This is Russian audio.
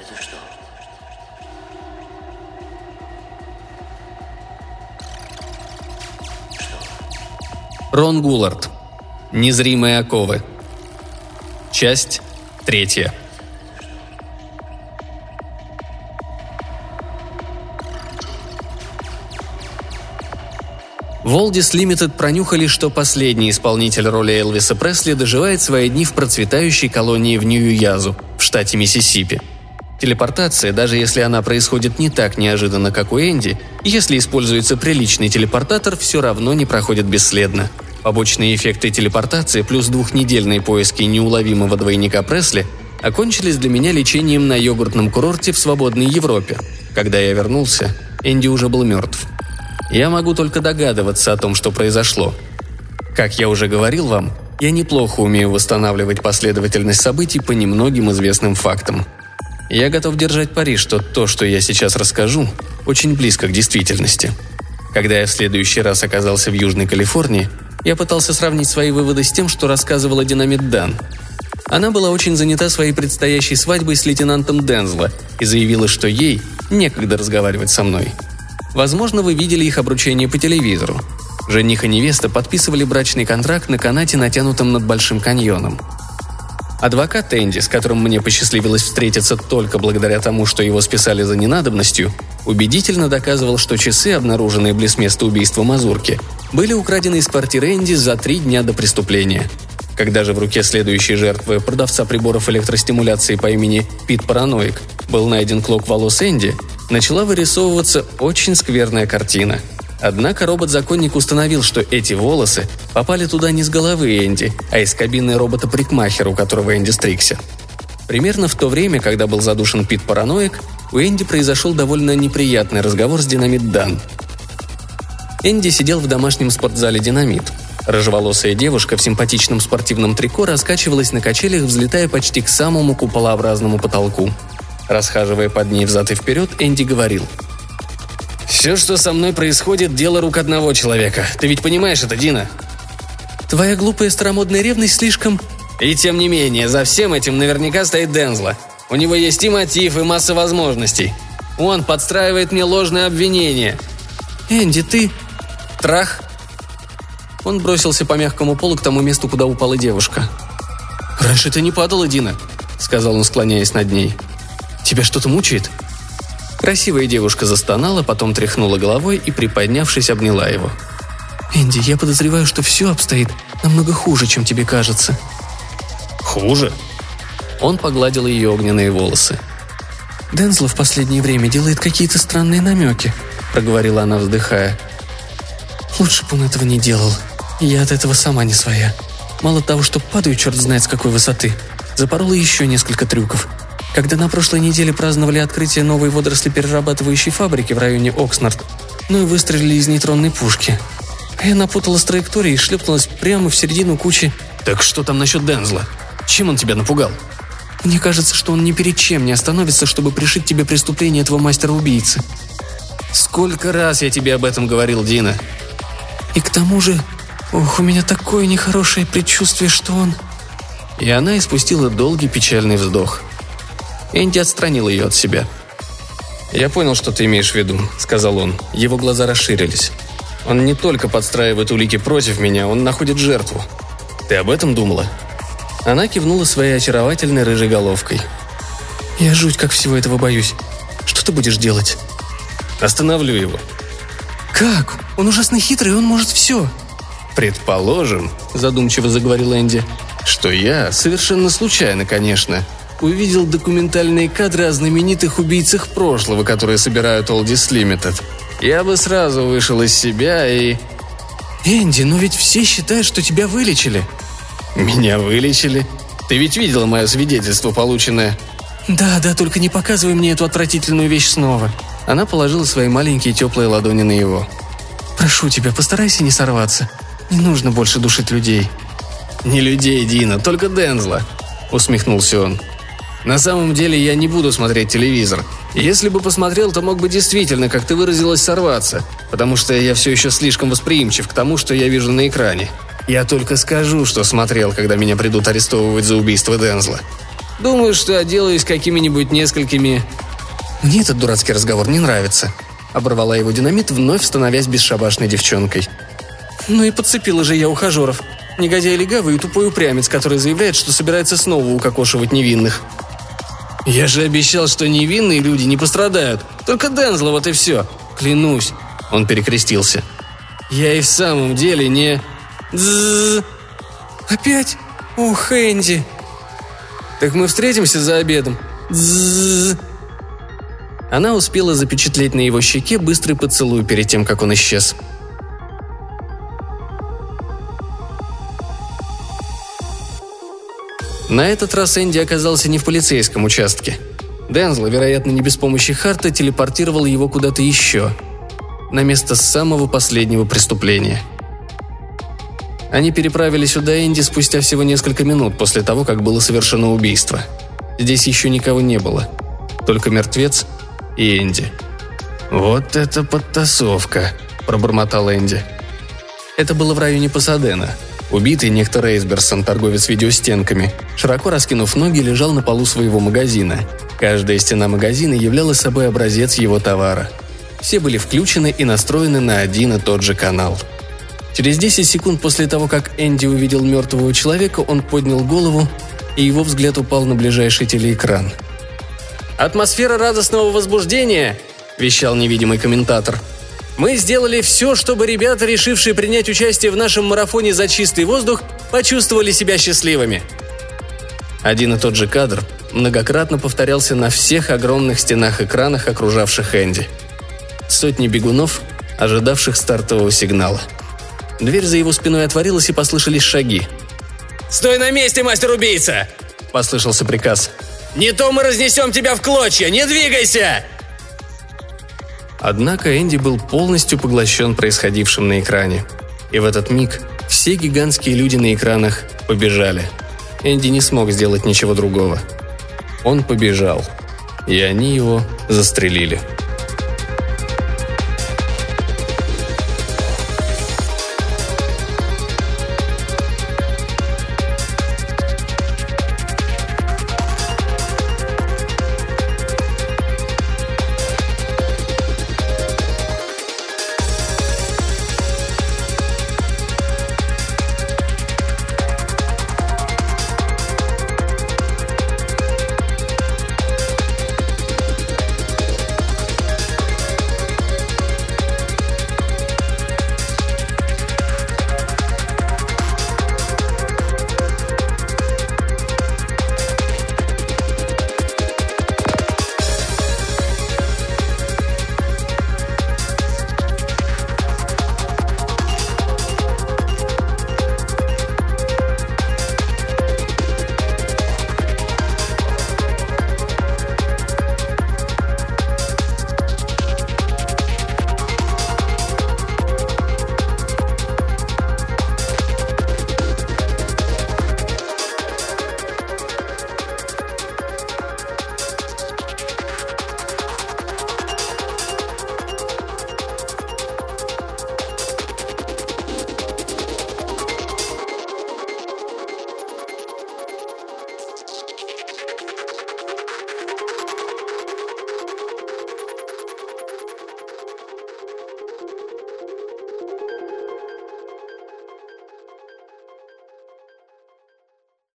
Это что? Рон Гуллард. Незримые оковы. Часть третья. Волдис Лимитед пронюхали, что последний исполнитель роли Элвиса Пресли доживает свои дни в процветающей колонии в Нью-Язу, в штате Миссисипи. Телепортация, даже если она происходит не так неожиданно, как у Энди, если используется приличный телепортатор, все равно не проходит бесследно. Побочные эффекты телепортации плюс двухнедельные поиски неуловимого двойника Пресли окончились для меня лечением на йогуртном курорте в свободной Европе. Когда я вернулся, Энди уже был мертв. Я могу только догадываться о том, что произошло. Как я уже говорил вам, я неплохо умею восстанавливать последовательность событий по немногим известным фактам. Я готов держать пари, что то, что я сейчас расскажу, очень близко к действительности. Когда я в следующий раз оказался в Южной Калифорнии, я пытался сравнить свои выводы с тем, что рассказывала динамит Дан. Она была очень занята своей предстоящей свадьбой с лейтенантом Дензла и заявила, что ей некогда разговаривать со мной – Возможно, вы видели их обручение по телевизору. Жених и невеста подписывали брачный контракт на канате, натянутом над Большим каньоном. Адвокат Энди, с которым мне посчастливилось встретиться только благодаря тому, что его списали за ненадобностью, убедительно доказывал, что часы, обнаруженные близ места убийства Мазурки, были украдены из квартиры Энди за три дня до преступления. Когда же в руке следующей жертвы, продавца приборов электростимуляции по имени Пит Параноик, был найден клок волос Энди, начала вырисовываться очень скверная картина. Однако робот-законник установил, что эти волосы попали туда не с головы Энди, а из кабины робота-парикмахера, у которого Энди стригся. Примерно в то время, когда был задушен Пит Параноик, у Энди произошел довольно неприятный разговор с Динамит Дан. Энди сидел в домашнем спортзале «Динамит». Рыжеволосая девушка в симпатичном спортивном трико раскачивалась на качелях, взлетая почти к самому куполообразному потолку – Расхаживая под ней взад и вперед, Энди говорил. «Все, что со мной происходит, дело рук одного человека. Ты ведь понимаешь это, Дина?» «Твоя глупая старомодная ревность слишком...» «И тем не менее, за всем этим наверняка стоит Дензла. У него есть и мотив, и масса возможностей. Он подстраивает мне ложное обвинение». «Энди, ты...» «Трах!» Он бросился по мягкому полу к тому месту, куда упала девушка. «Раньше ты не падала, Дина», — сказал он, склоняясь над ней. Тебя что-то мучает?» Красивая девушка застонала, потом тряхнула головой и, приподнявшись, обняла его. «Энди, я подозреваю, что все обстоит намного хуже, чем тебе кажется». «Хуже?» Он погладил ее огненные волосы. «Дензло в последнее время делает какие-то странные намеки», — проговорила она, вздыхая. «Лучше бы он этого не делал. Я от этого сама не своя. Мало того, что падаю черт знает с какой высоты, запорола еще несколько трюков. Когда на прошлой неделе праздновали открытие новой водорослеперерабатывающей фабрики в районе Окснард, ну и выстрелили из нейтронной пушки. А я напутала с траекторией и шлепнулась прямо в середину кучи... «Так что там насчет Дензла? Чем он тебя напугал?» «Мне кажется, что он ни перед чем не остановится, чтобы пришить тебе преступление этого мастера-убийцы». «Сколько раз я тебе об этом говорил, Дина?» «И к тому же... Ох, у меня такое нехорошее предчувствие, что он...» И она испустила долгий печальный вздох – Энди отстранил ее от себя. «Я понял, что ты имеешь в виду», — сказал он. Его глаза расширились. «Он не только подстраивает улики против меня, он находит жертву. Ты об этом думала?» Она кивнула своей очаровательной рыжей головкой. «Я жуть как всего этого боюсь. Что ты будешь делать?» «Остановлю его». «Как? Он ужасно хитрый, он может все». «Предположим», — задумчиво заговорил Энди, — «что я, совершенно случайно, конечно, увидел документальные кадры о знаменитых убийцах прошлого, которые собирают Oldies Limited. Я бы сразу вышел из себя и... «Энди, но ведь все считают, что тебя вылечили». «Меня вылечили? Ты ведь видела мое свидетельство, полученное?» «Да, да, только не показывай мне эту отвратительную вещь снова». Она положила свои маленькие теплые ладони на его. «Прошу тебя, постарайся не сорваться. Не нужно больше душить людей». «Не людей, Дина, только Дензла», — усмехнулся он. На самом деле я не буду смотреть телевизор. Если бы посмотрел, то мог бы действительно, как ты выразилась, сорваться, потому что я все еще слишком восприимчив к тому, что я вижу на экране. Я только скажу, что смотрел, когда меня придут арестовывать за убийство Дензла. Думаю, что отделаюсь какими-нибудь несколькими...» «Мне этот дурацкий разговор не нравится», — оборвала его динамит, вновь становясь бесшабашной девчонкой. «Ну и подцепила же я ухажеров. Негодяй легавый и тупой упрямец, который заявляет, что собирается снова укокошивать невинных». «Я же обещал, что невинные люди не пострадают. Только Дензла, вот и все. Клянусь». Он перекрестился. «Я и в самом деле не...» Дзззз. «Опять? Ох, Энди!» «Так мы встретимся за обедом?» Дзззз. Она успела запечатлеть на его щеке быстрый поцелуй перед тем, как он исчез. На этот раз Энди оказался не в полицейском участке. Дензла, вероятно, не без помощи Харта, телепортировал его куда-то еще. На место самого последнего преступления. Они переправили сюда Энди спустя всего несколько минут после того, как было совершено убийство. Здесь еще никого не было. Только мертвец и Энди. «Вот это подтасовка», – пробормотал Энди. Это было в районе Пасадена – Убитый некто Рейсберсон, торговец видеостенками, широко раскинув ноги, лежал на полу своего магазина. Каждая стена магазина являла собой образец его товара. Все были включены и настроены на один и тот же канал. Через 10 секунд после того, как Энди увидел мертвого человека, он поднял голову, и его взгляд упал на ближайший телеэкран. «Атмосфера радостного возбуждения!» – вещал невидимый комментатор – мы сделали все, чтобы ребята, решившие принять участие в нашем марафоне за чистый воздух, почувствовали себя счастливыми. Один и тот же кадр многократно повторялся на всех огромных стенах-экранах, окружавших Энди. Сотни бегунов, ожидавших стартового сигнала. Дверь за его спиной отворилась и послышались шаги. «Стой на месте, мастер-убийца!» – послышался приказ. «Не то мы разнесем тебя в клочья! Не двигайся!» Однако Энди был полностью поглощен происходившим на экране. И в этот миг все гигантские люди на экранах побежали. Энди не смог сделать ничего другого. Он побежал. И они его застрелили.